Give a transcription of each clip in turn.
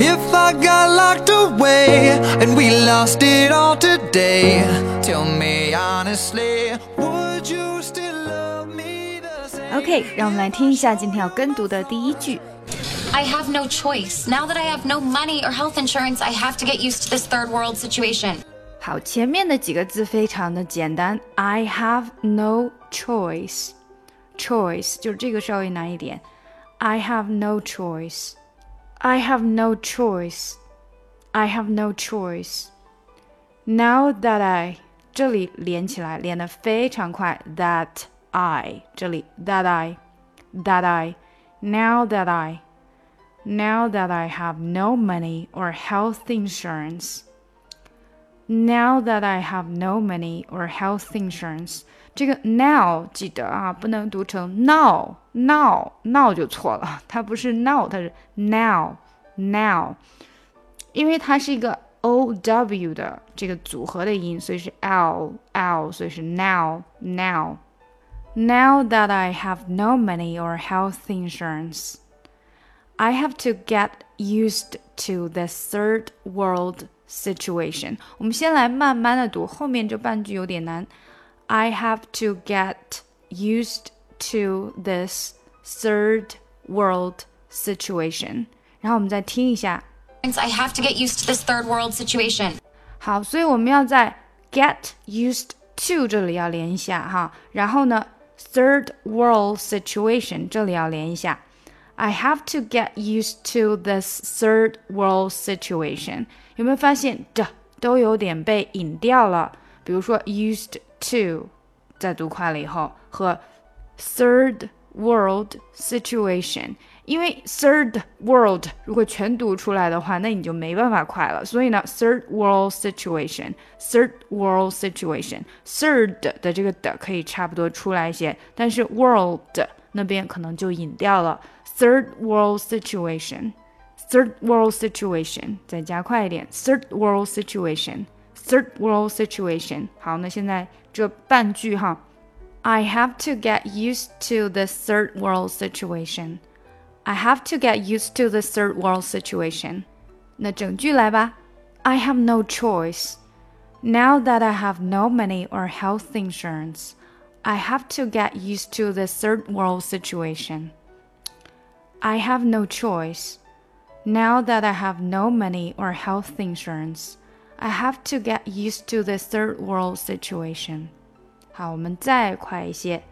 If I got locked away and we lost it all today, tell me honestly, would you still love me the same? OK，让我们来听一下今天要跟读的第一句。 I have no choice. Now that I have no money or health insurance, I have to get used to this third world situation. 好，前面的几个字非常的简单。I have no choice。choice 就是这个稍微难一点。I have no choice。 I have no choice。I have no choice。Now that I 这里连起来，连的非常快。That I 这里 that I that I now that I now that I have no money or health insurance。Now that I have no money or health insurance，这个 now 记得啊，不能读成 now now now 就错了，它不是 now，它是 now now，因为它是一个 o w 的这个组合的音，所以是 l l，所以是 now now。Now that I have no money or health insurance, I have to get used to the third world situation。我们先来慢慢的读，后面这半句有点难。I have to get used to this third world situation。 然后我们再听一下。 I have to get used to this third world situation. 好，所以我们要在 get used to 这里要连一下哈，然后呢，third world situation 这里要连一下。I have to get used to this third world situation。有没有发现这都有点被引掉了？比如说 used to，在读快了以后和 third world situation， 因为 third world 如果全读出来的话，那你就没办法快了。所以呢，third world situation，third world situation，third 的这个的可以差不多出来一些，但是 world 那边可能就引掉了。third world situation。Third world situation，再加快一点。Third world situation，third world situation。好，那现在这半句哈，I have to get used to the third world situation。 I have to get used to the third world situation。那整句来吧。I have no choice. Now that I have no money or health insurance, I have to get used to the third world situation. I have no choice. Now that I have no money or health insurance, I have to get used to the third world situation. 好，我们再快一些。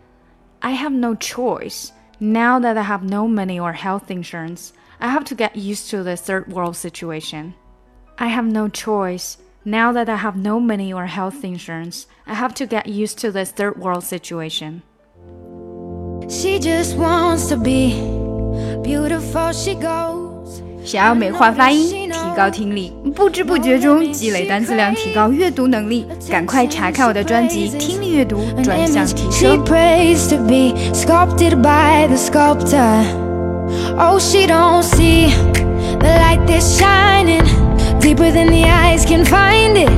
I have no choice. Now that I have no money or health insurance, I have to get used to the third world situation. I have no choice. Now that I have no money or health insurance, I have to get used to the third world situation. She just wants to be beautiful. She goes. 想要美化发音，提 高听力，不知不觉中积累单词量，提高阅读能力，赶快查看我的专辑《听力阅读 An 专项 image 提 she 升》。 prays to be sculpted by the sculptor. Oh, she don't see the light that's shining deeper than the eyes can find it.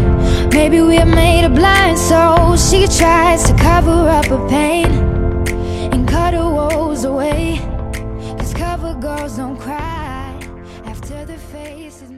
Maybe we're made of blind, so she tries to cover up her pain and cut her woes away. Cause cover girls don't cry. faces